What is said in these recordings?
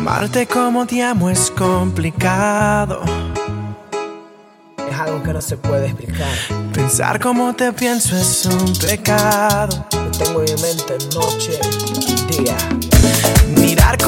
Amarte como te amo es complicado. Es algo que no se puede explicar. Pensar como te pienso es un pecado. Lo tengo en mente noche y día. Mirar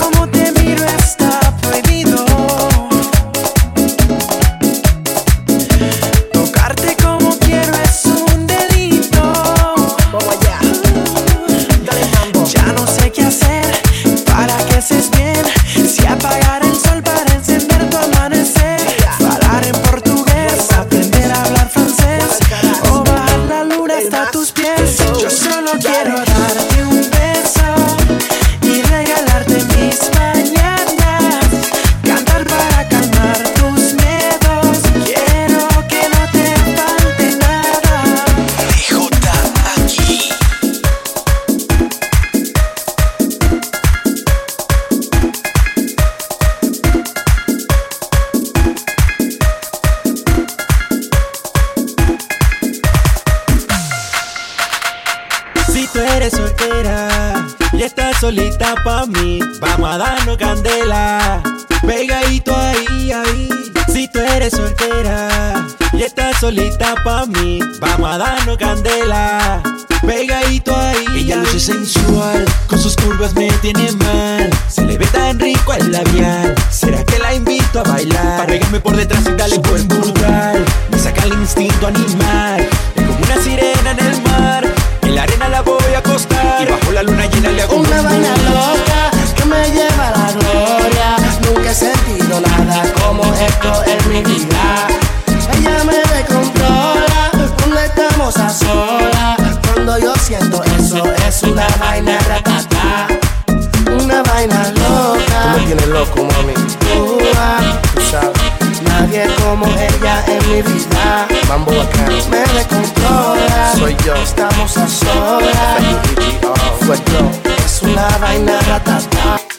mambo acá me descontrola. Soy yo, estamos a solas. Soy yo, es una vaina ratata.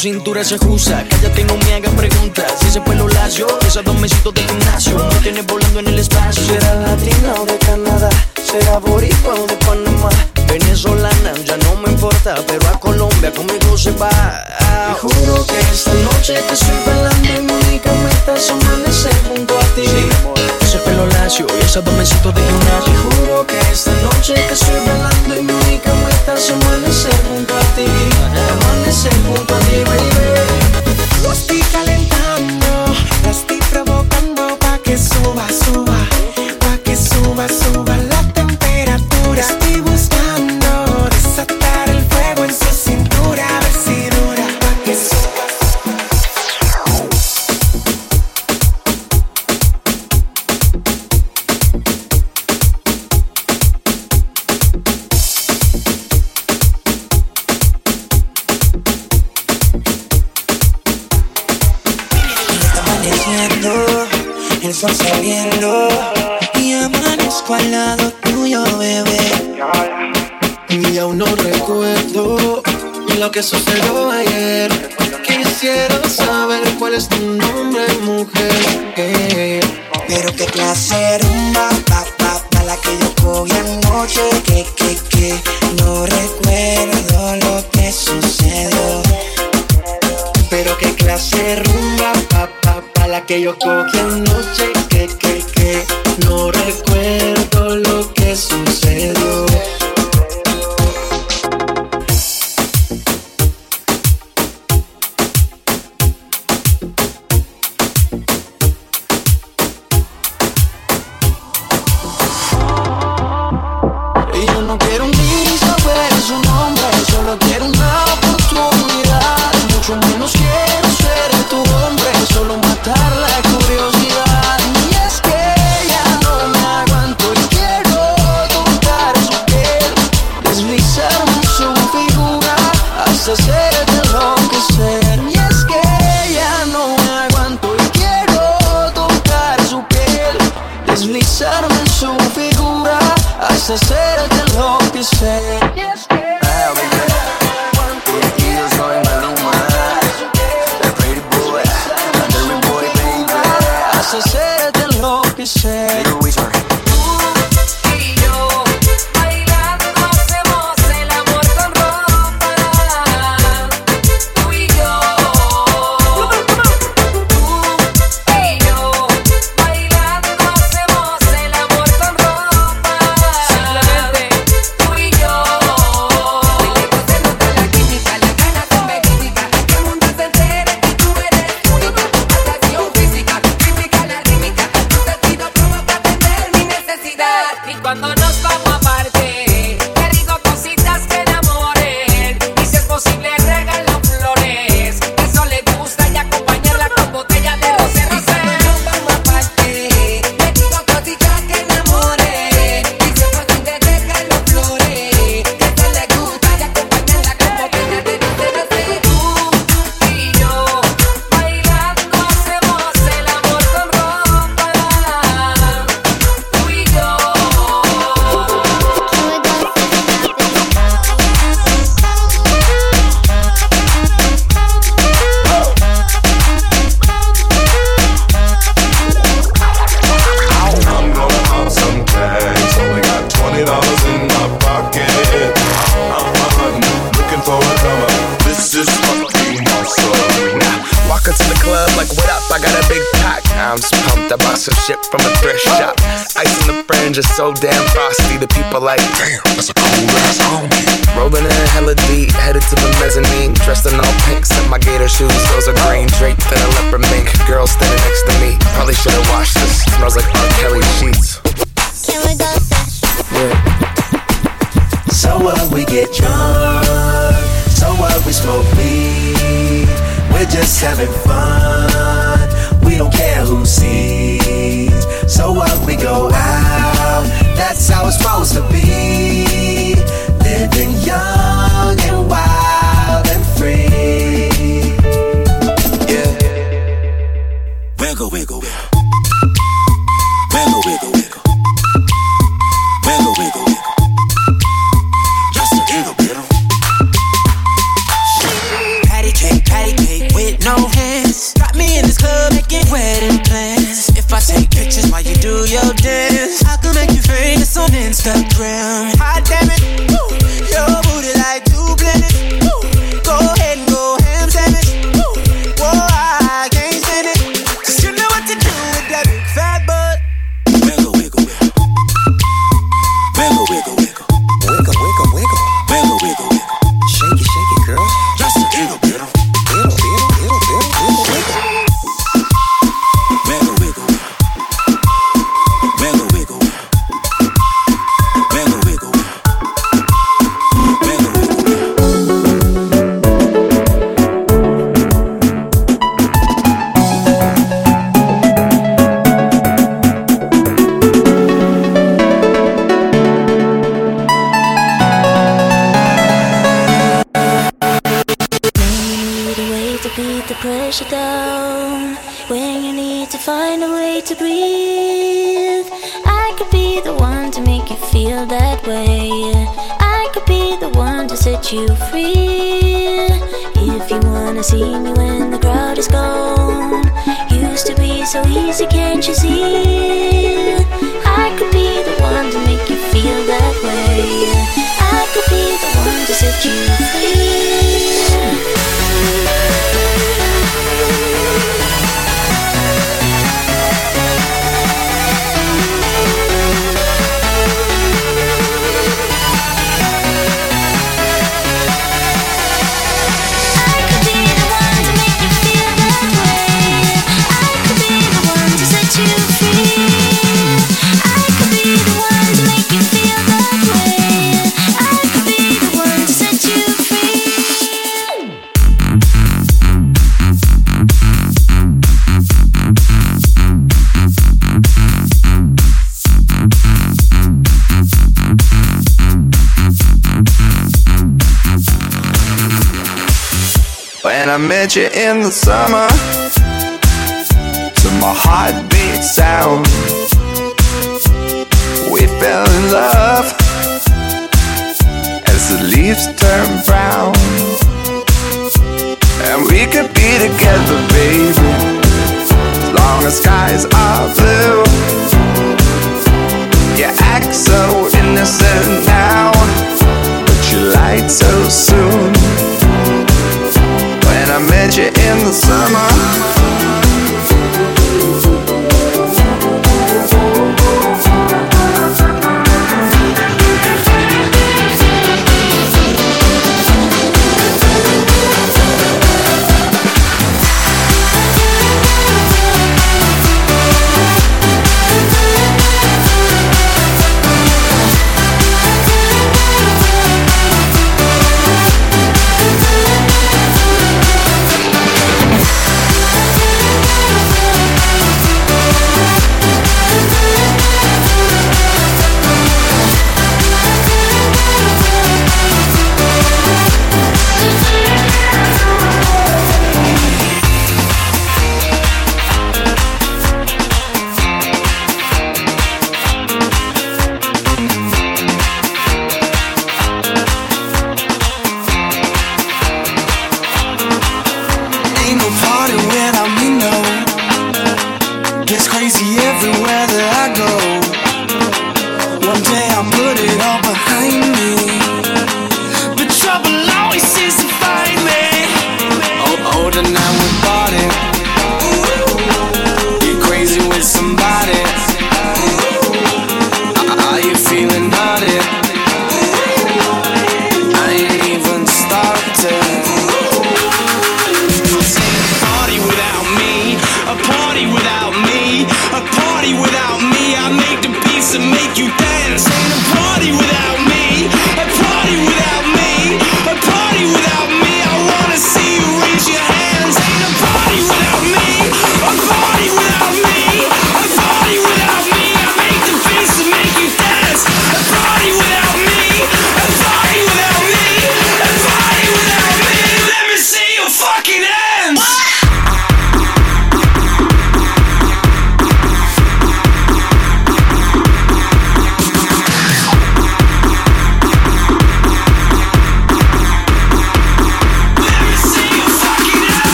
cintura se acusa. Cállate, no me hagan preguntas. Ese pelo lacio, esas dos mesitos de gimnasio. Me tienes volando en el espacio. Será latina o de Canadá, será boricua o de Panamá. Venezolana, ya no me importa, pero a Colombia conmigo se va. Te juro que esta noche te estoy bailando y mi única meta es amanecer junto a ti pelo lacio y esa domencito de gimnasio. Y juro que esta noche te estoy velando y mi única meta es amanecer junto a ti. Amanecer junto a ti, baby. Lo estoy calentando, la estoy provocando pa' que suba, suba, pa' que suba, suba. que Vas a hacerte lo summer.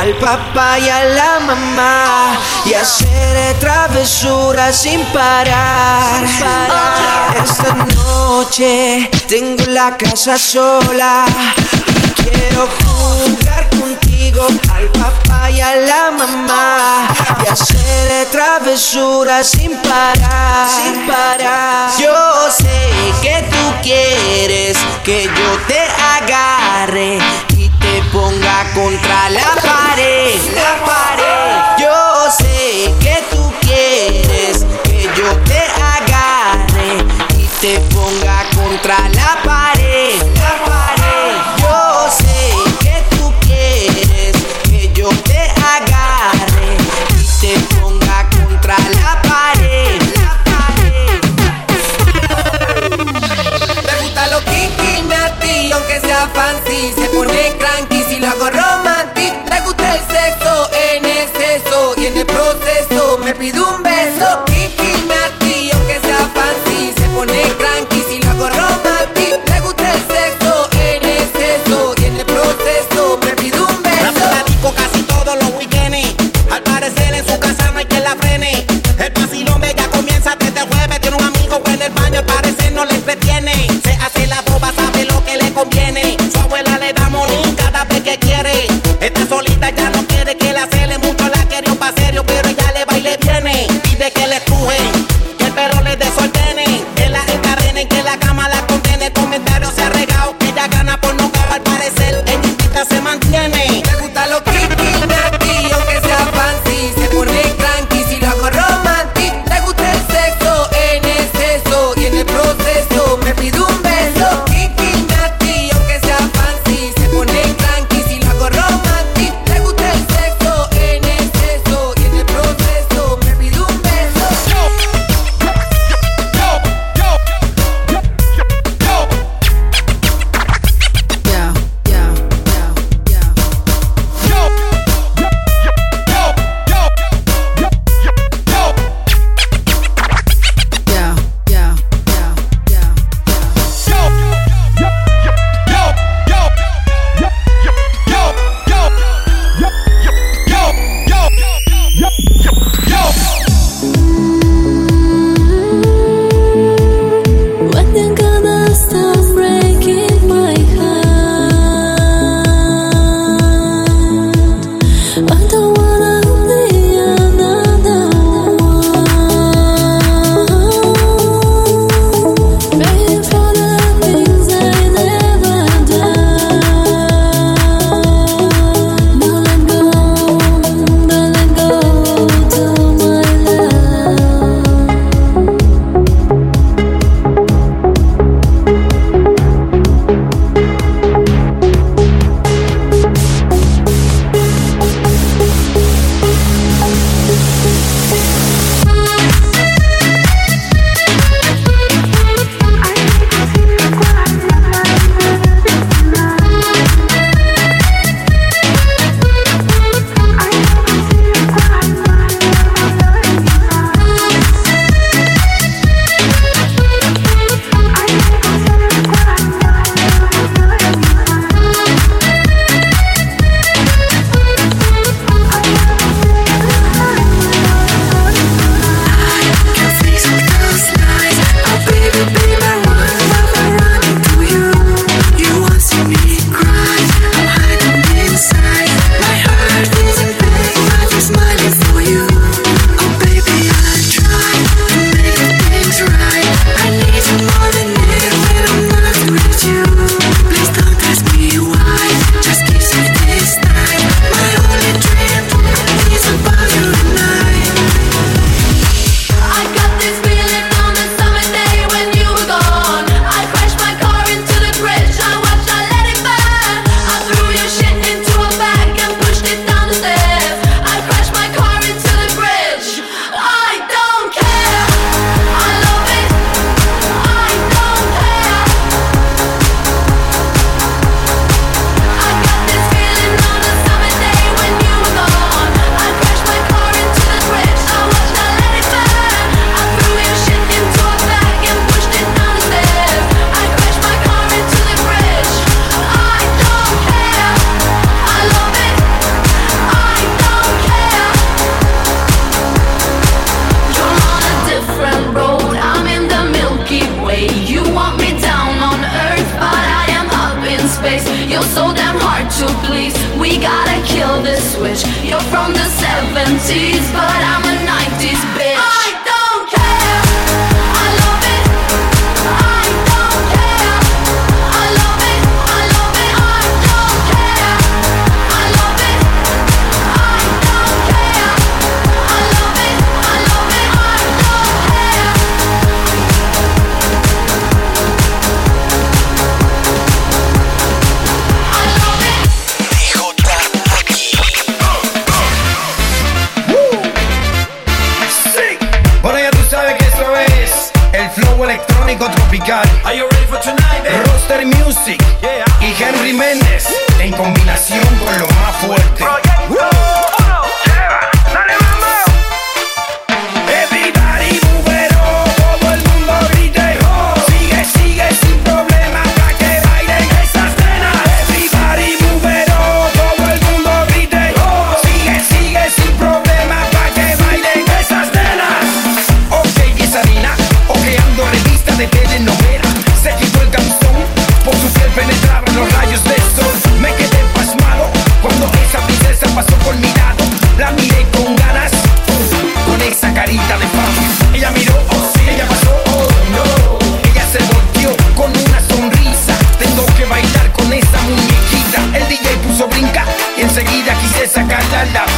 al papá y a la mamá y hacer travesuras sin parar. Esta noche tengo la casa sola. Quiero jugar contigo al papá y a la mamá y hacer travesuras sin parar. Sin parar. Yo sé que tú quieres que yo te agarre ponga contra la pared, la pared. Yo sé que tú quieres que yo te agarre y te ponga contra la pared. servidumbre.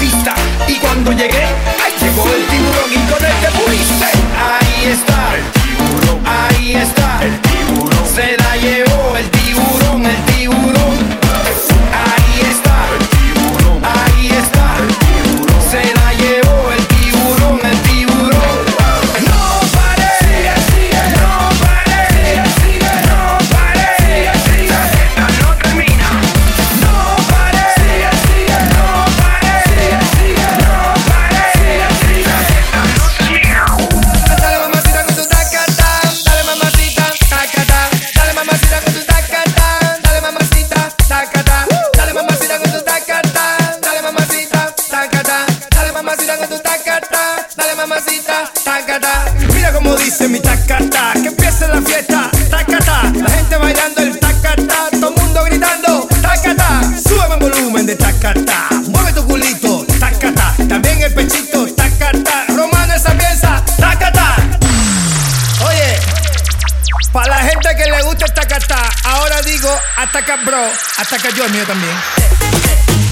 y cuando llegué, ahí llegó el tiburón y con él pro hasta que yo el mío también.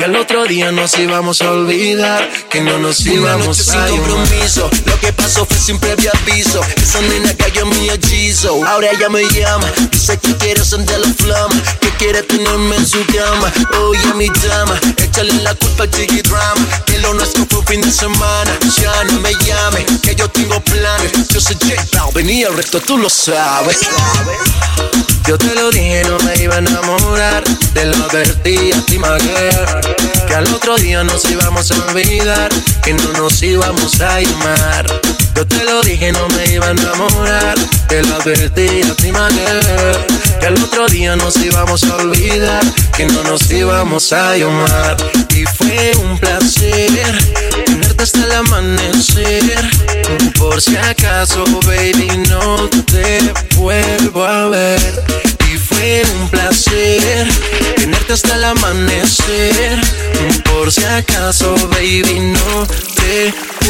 Que al otro día nos íbamos a olvidar. Que no nos íbamos Una a sin compromiso. Lo que pasó fue sin previo aviso. Esa nena cayó en mi hechizo. Ahora ella me llama. Dice que quiere encender la flama. Que quiere tenerme en su cama. Oye, mi dama. Échale la culpa al chiqui drama. Que lo nuestro fue un fin de semana. Ya no me llame. Que yo tengo planes. Yo soy J y el resto tú lo sabes. Yo te lo dije, no me iba a enamorar. Te lo advertí a ti, my girl. Que al otro día nos íbamos a olvidar. Que no nos íbamos a llamar. Yo te lo dije, no me iba a enamorar. Te lo advertí a ti, girl. Que al otro día nos íbamos a olvidar. Que no nos íbamos a llamar. Y fue un placer tenerte hasta el amanecer. Por si acaso, baby, no te vuelvo a ver. Y fue un placer tenerte hasta el amanecer. Por si acaso, baby, no te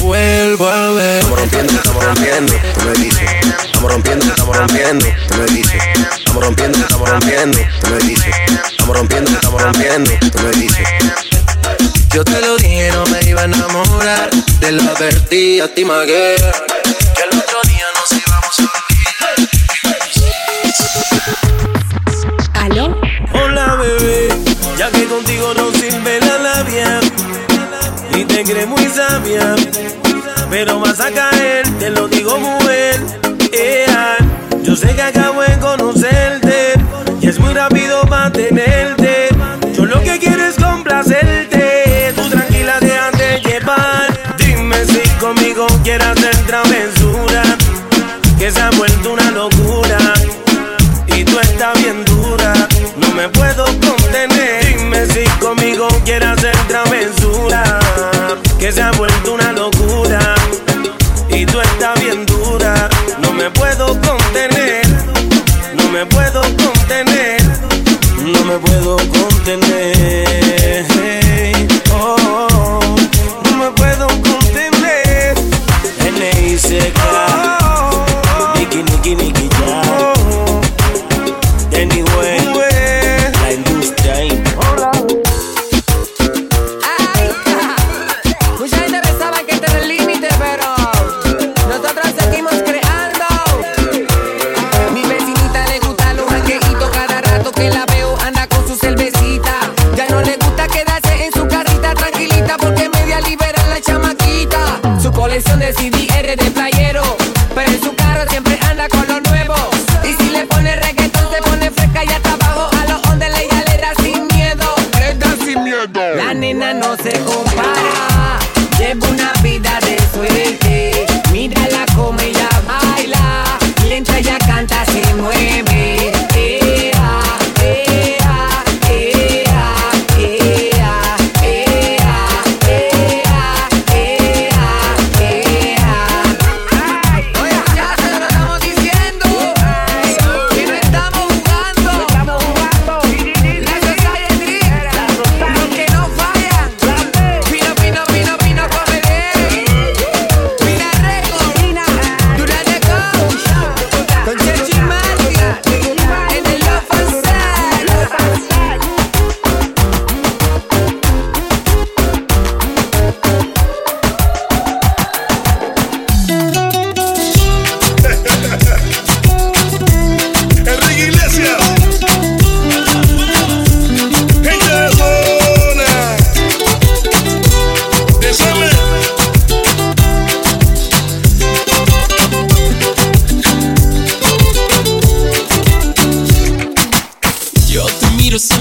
vuelvo a ver. Estamos rompiendo, estamos rompiendo, tú me dices. Estamos rompiendo, estamos rompiendo, tú me dices. Estamos rompiendo, estamos rompiendo, tú me dices. Estamos rompiendo, estamos rompiendo, tú me dices. Yo te lo dije, no me iba a enamorar. Te lo advertí a ti, girl. Que al otro día nos íbamos a muy sabia, pero vas a caer, te lo digo mujer. Ea, yo sé que acabo de conocerte y es muy rápido mantenerte. Yo lo que quiero es complacerte, tú tranquila déjate llevar. Dime si conmigo quieres hacer travesura, que se ha vuelto una locura y tú estás bien dura, no me puedo contener. Dime si conmigo quieres hacer travesura, que se ha vuelto una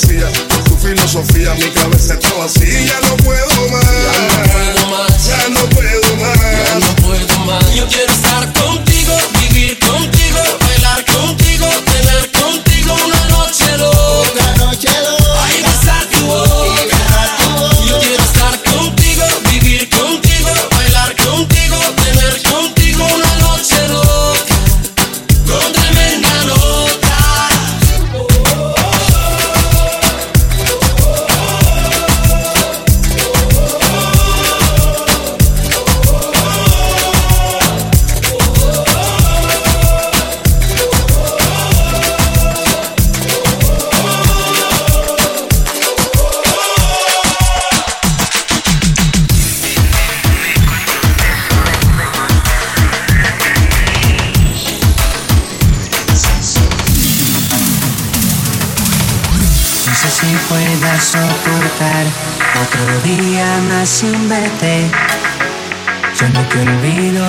Fantasía, con tu filosofía, mi cabeza está vacía. Más sin verte. Yo no te olvido,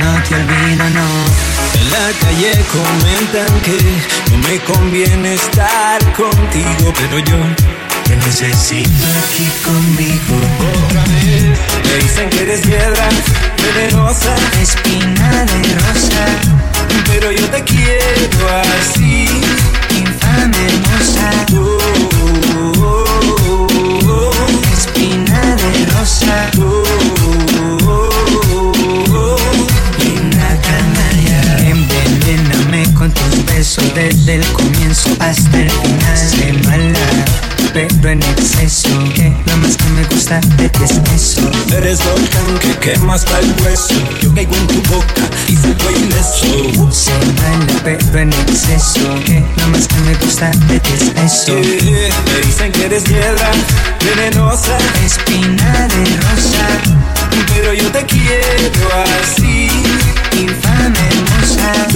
no te olvido, no. En la calle comentan que no me conviene estar contigo, pero yo Te necesito aquí conmigo. otra vez me dicen que eres piedra venenosa, Espina de rosa, pero yo te quiero así. infame hermosa. Desde el comienzo hasta el final. De mala, pero en exceso. Que lo más que me gusta de ti es eso. Eres volcán que quema hasta el hueso. Yo caigo en tu boca y salgo ileso. Se mala, pero en exceso. Que lo más que me gusta de ti es eso. Yeah, me dicen que eres piedra venenosa, Espina de rosa, pero yo te quiero así. infame hermosa.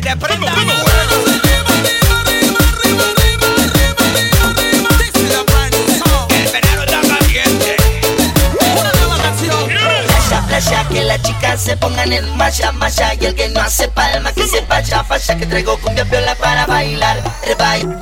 Que te prenda. El verano está caliente. Una nueva canción. Playa, playa, que las chicas se pongan en malla, malla Y el que no hace palma, que se vaya, falla Que traigo cumbia piola para bailar. El baile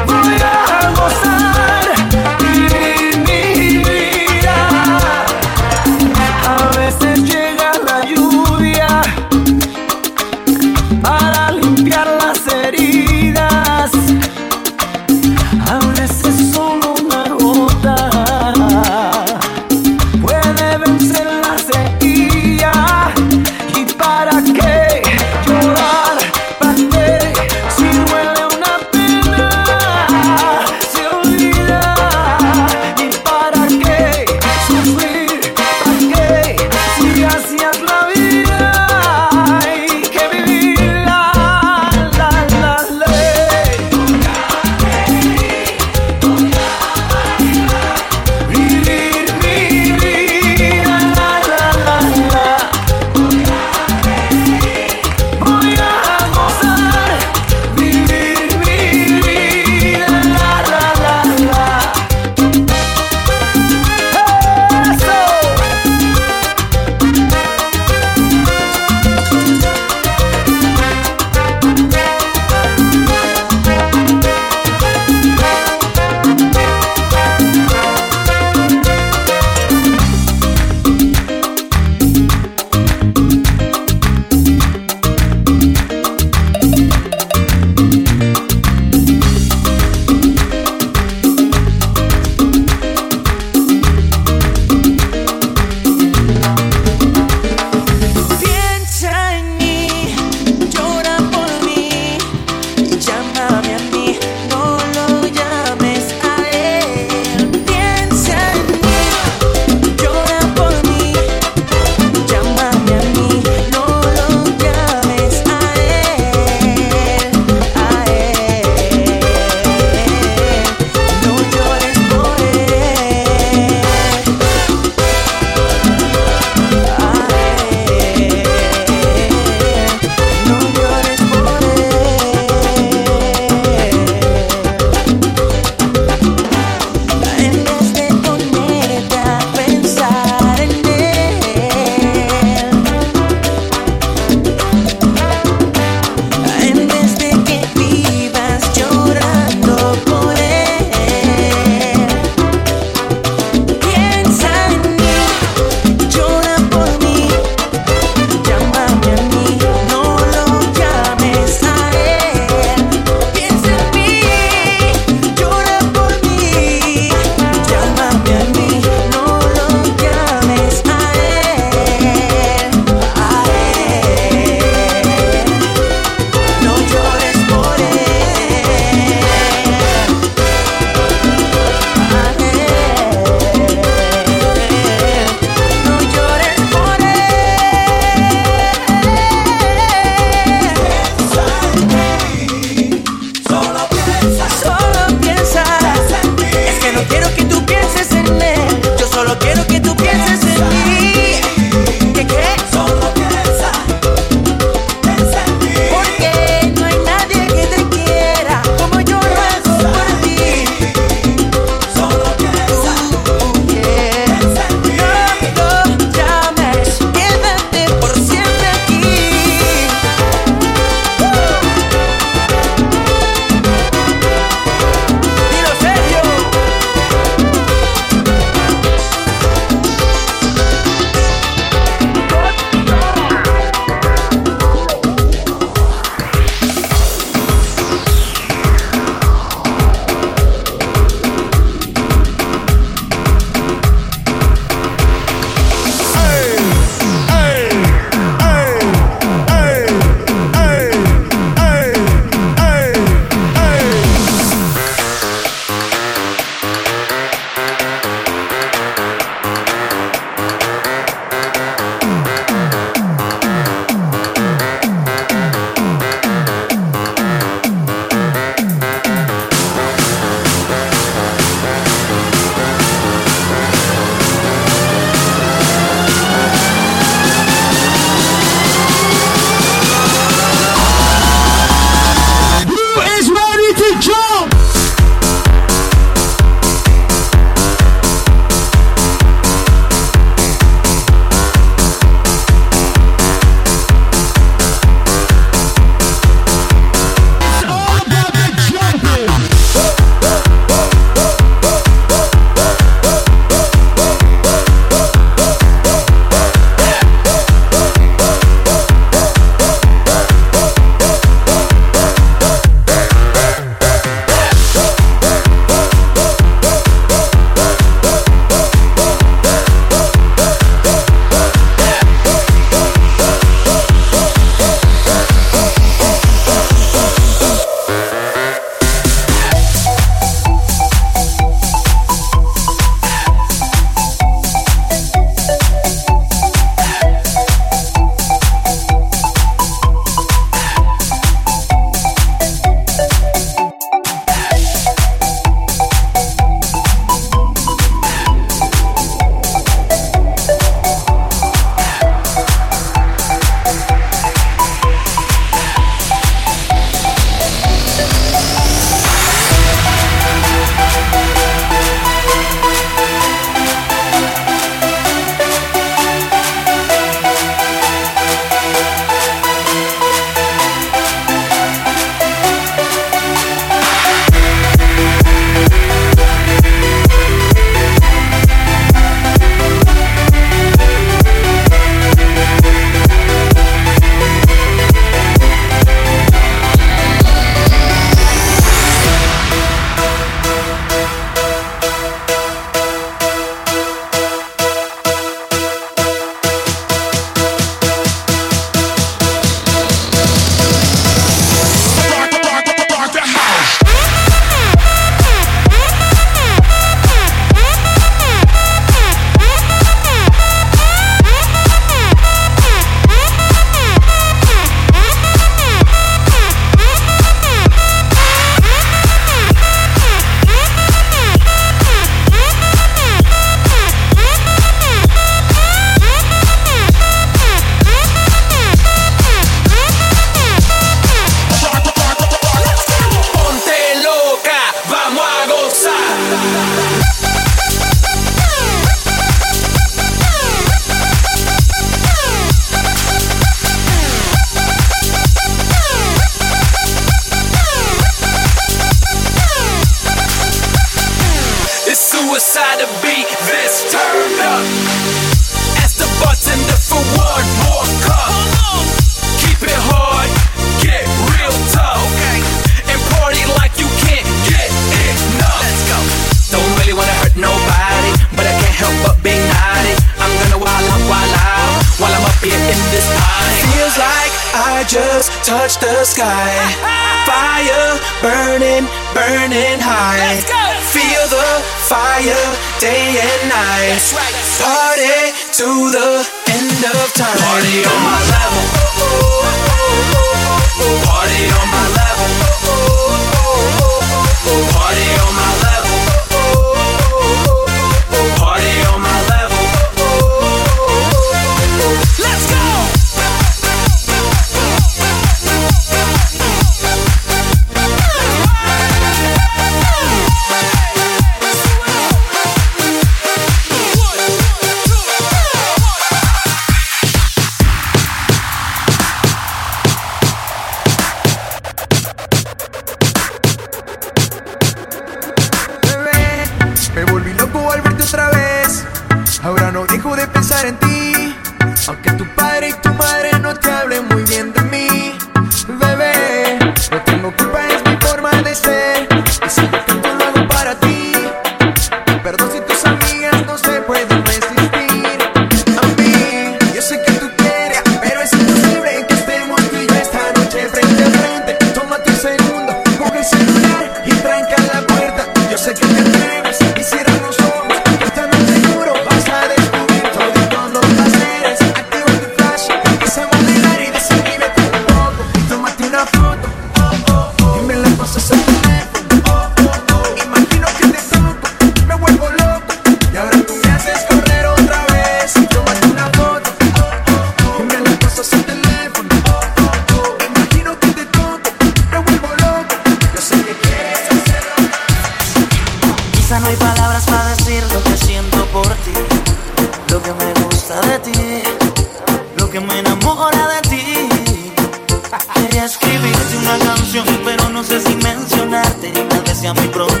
no sé si mencionarte. Tal vez sea muy pronto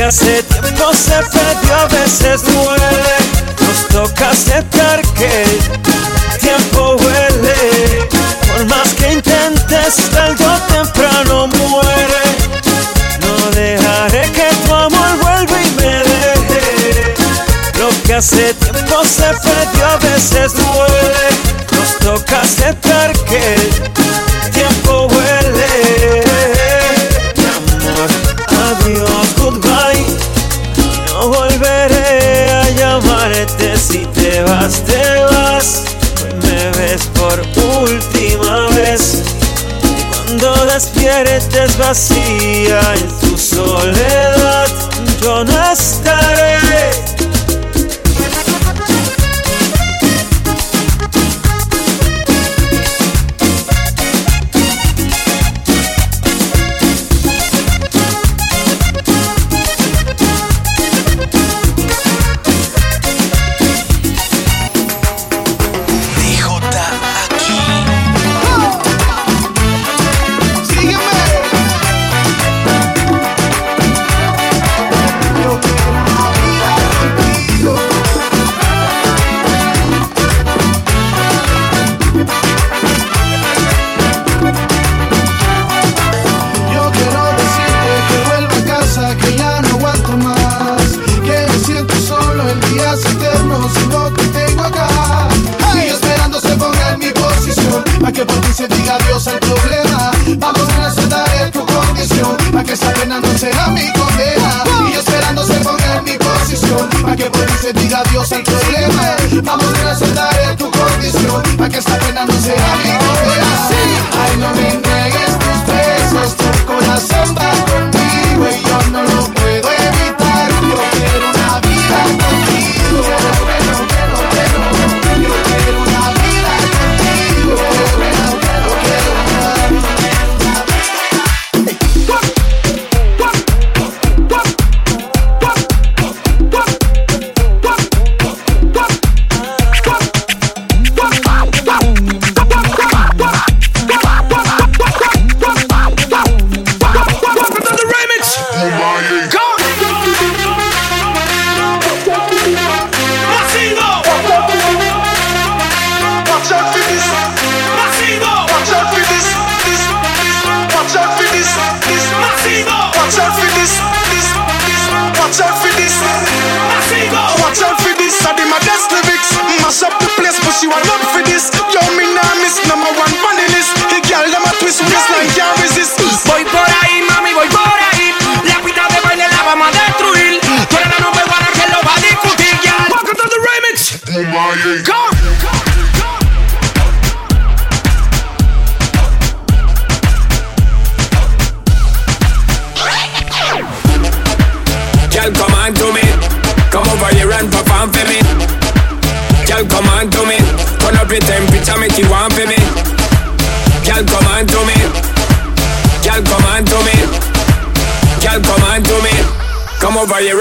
Lo que hace tiempo se perdió a veces duele. Nos toca aceptar que el tiempo huele. Por más que intentes, tarde temprano muere. No dejaré que tu amor vuelva y me deje. Lo que hace tiempo se perdió a veces duele. Nos toca aceptar que el tiempo huele. te vas, pues me ves por última vez. Y cuando despiertes vacía en tu soledad, yo no estaré.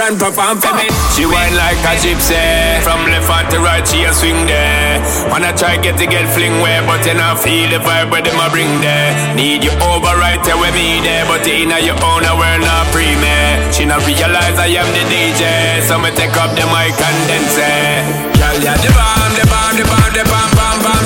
and perform for me. She wine like a gypsy, from left hand to right she a swing there. Wanna try get the girl fling where, but you not feel the vibe where them a bring there. Need you over right there with me there, but you inna your own a world not free me. She not realize I am the DJ, so me take up the mic and then say, Girl, yeah the bomb, the bomb, the bomb, the bomb, bomb, bomb.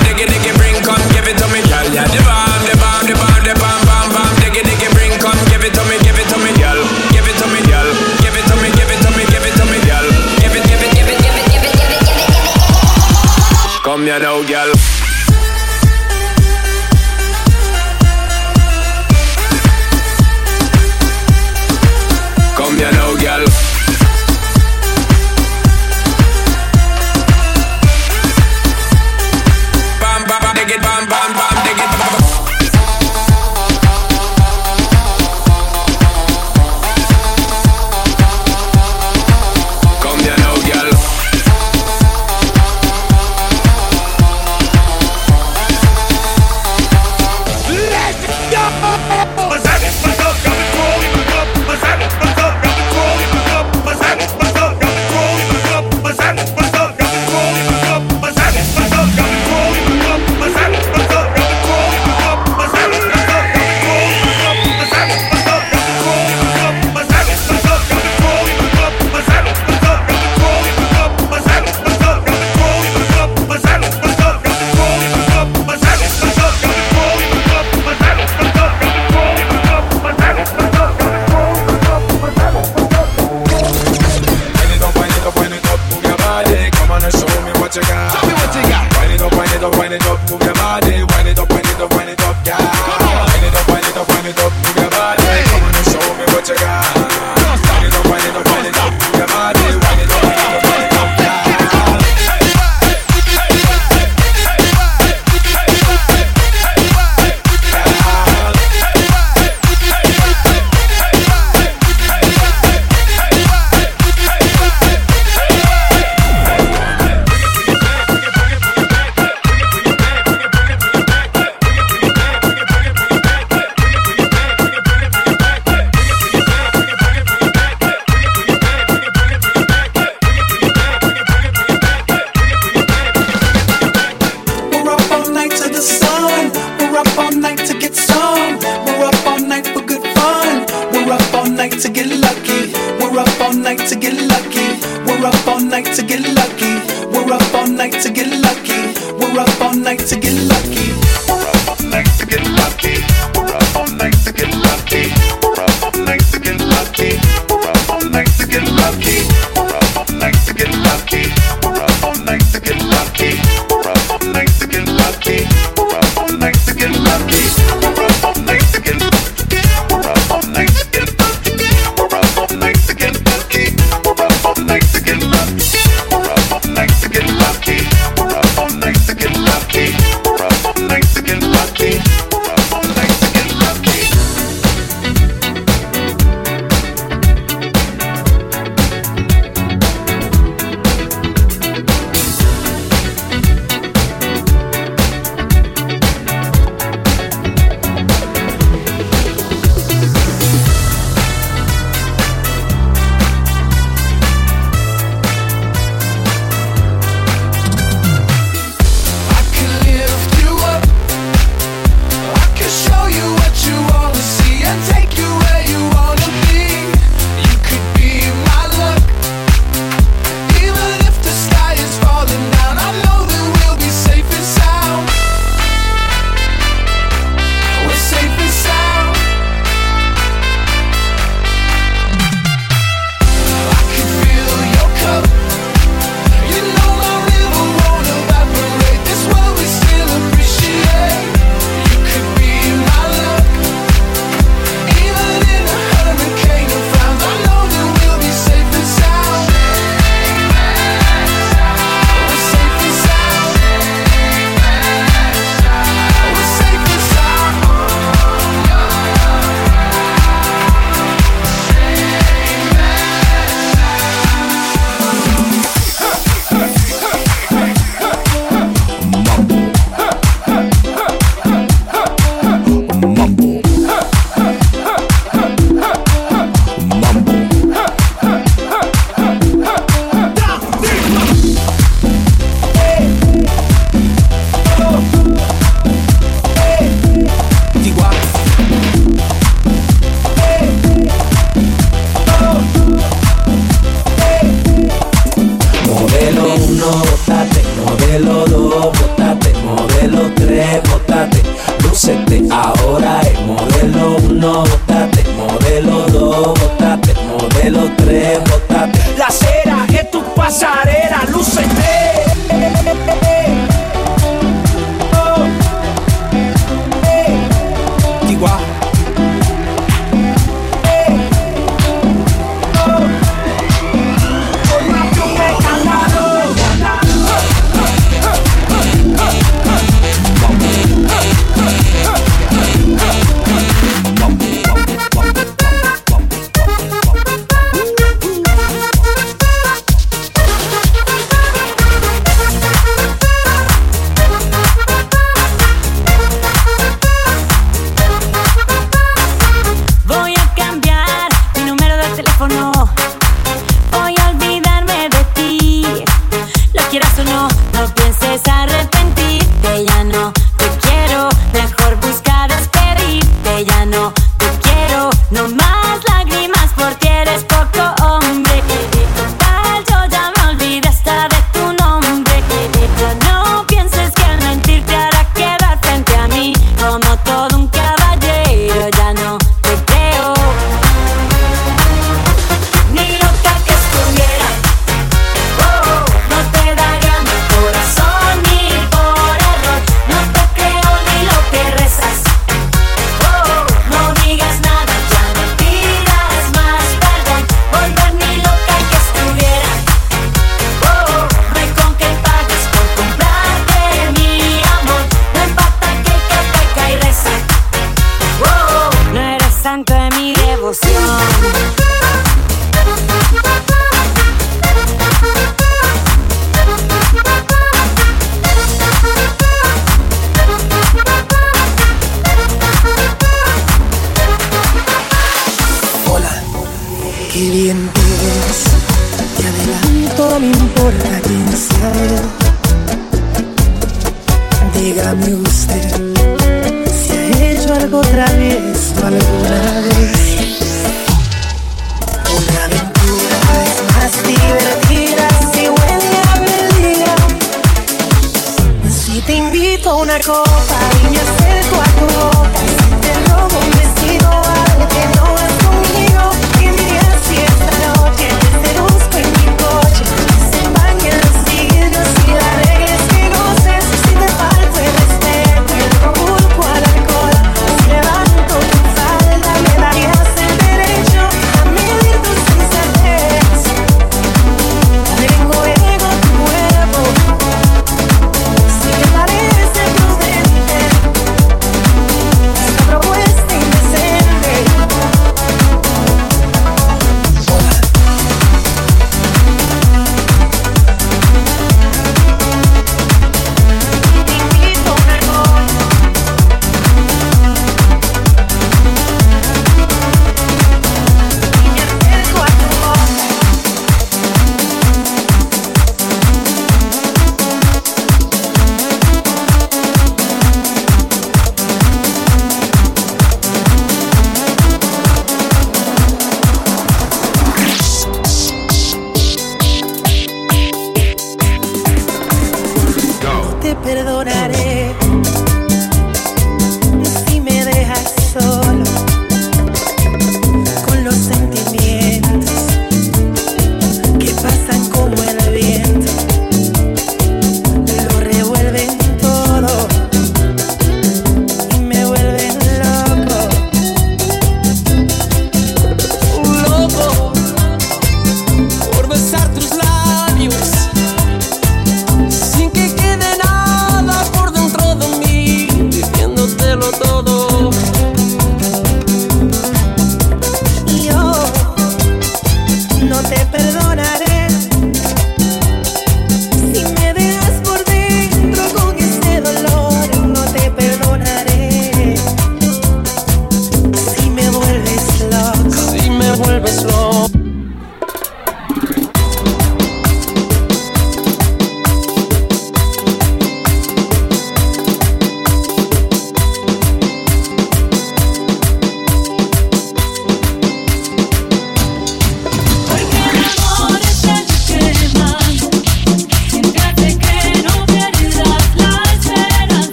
Una copa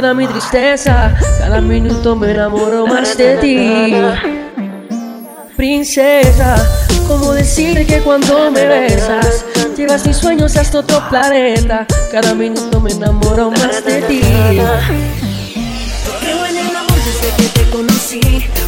mi tristeza. Cada minuto me enamoro más de ti. Princesa, ¿cómo decir que cuando me besas llevas mis sueños hasta otro planeta? Cada minuto me enamoro más de ti. Creo en el amor desde que te conocí.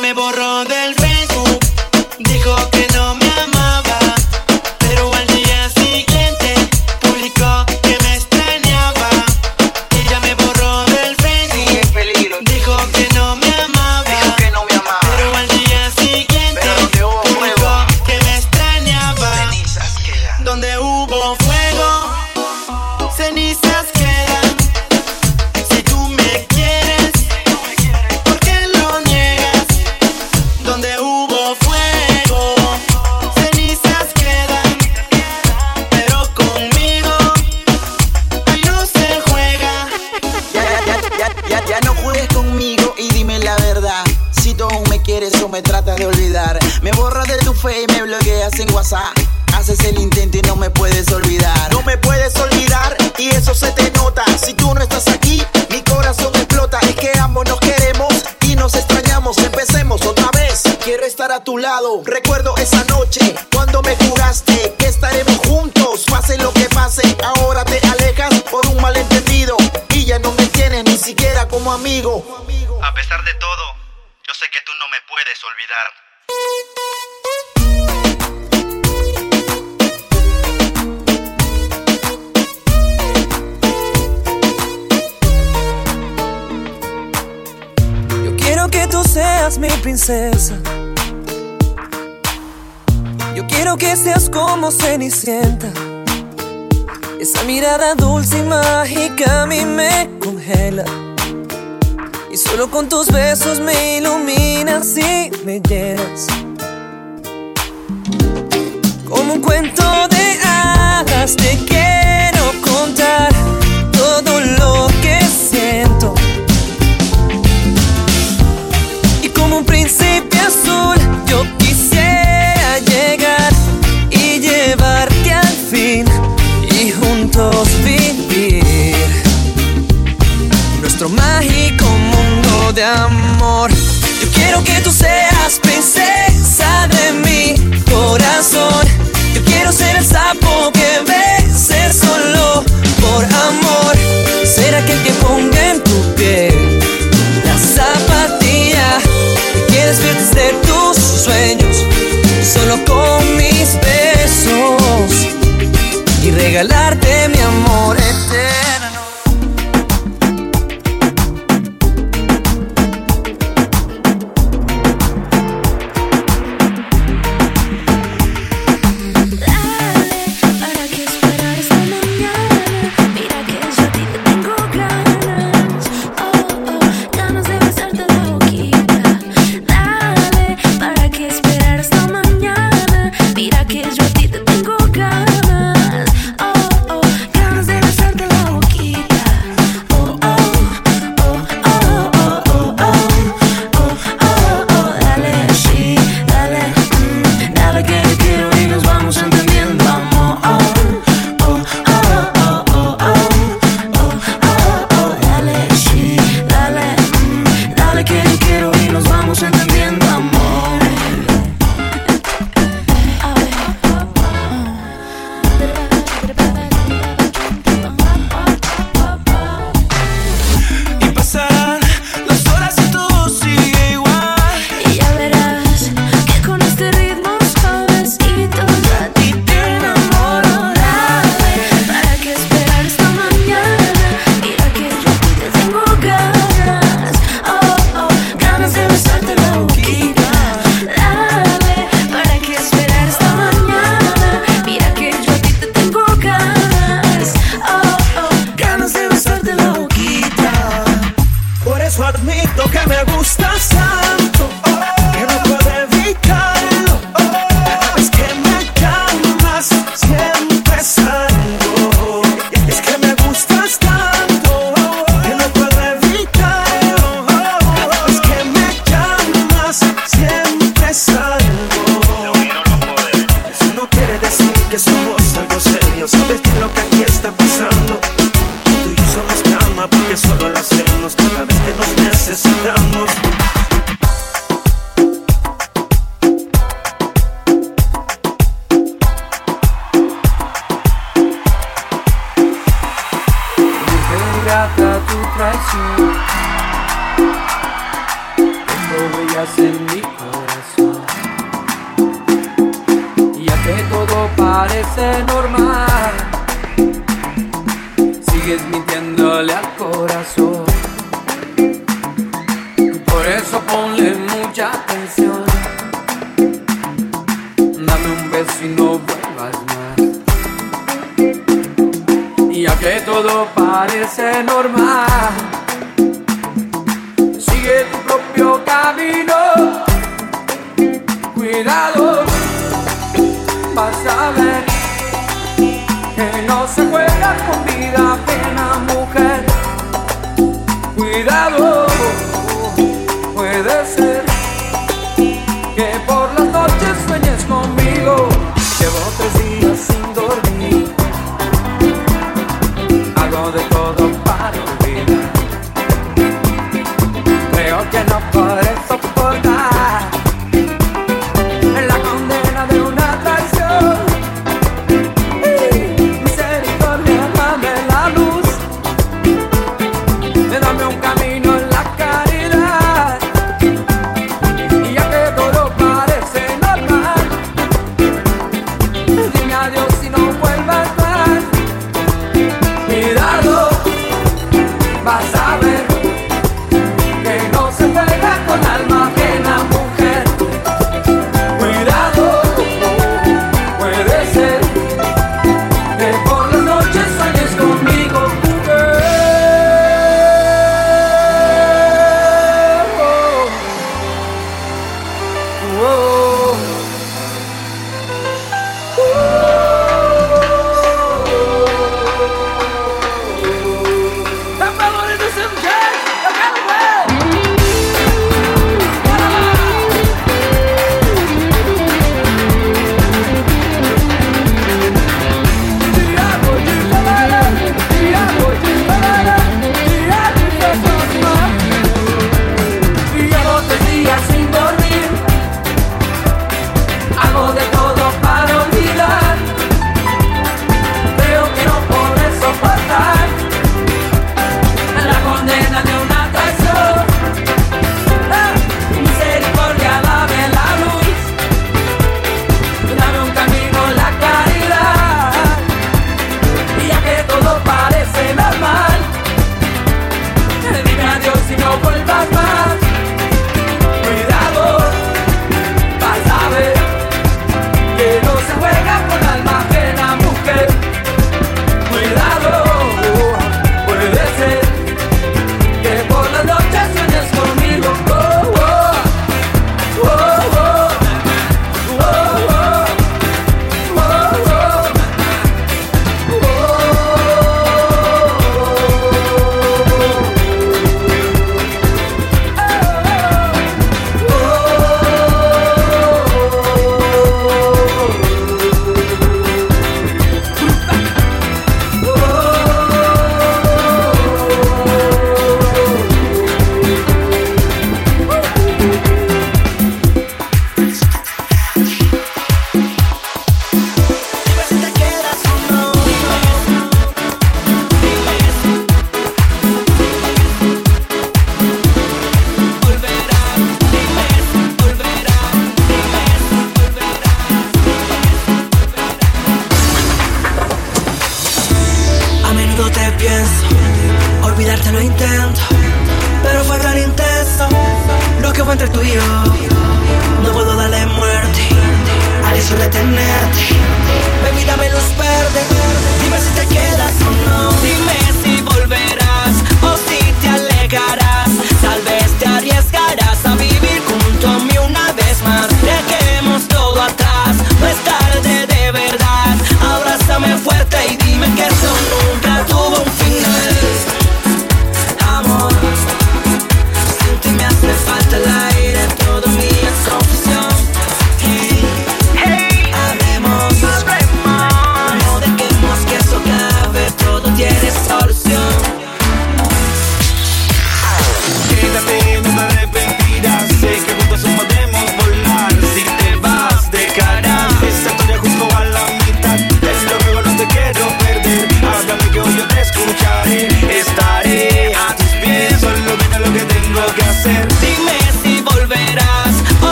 me borró del. Que seas como Cenicienta. Esa mirada dulce y mágica a mí me congela. Y solo con tus besos me iluminas y me llenas. de amor. Yo quiero que tú seas princesa de mi corazón. Yo quiero ser el sapo que beses solo por amor. Ser aquel que ponga en tu piel la zapatilla. Y que despiertes tus sueños solo con mis besos y regalarte Marino.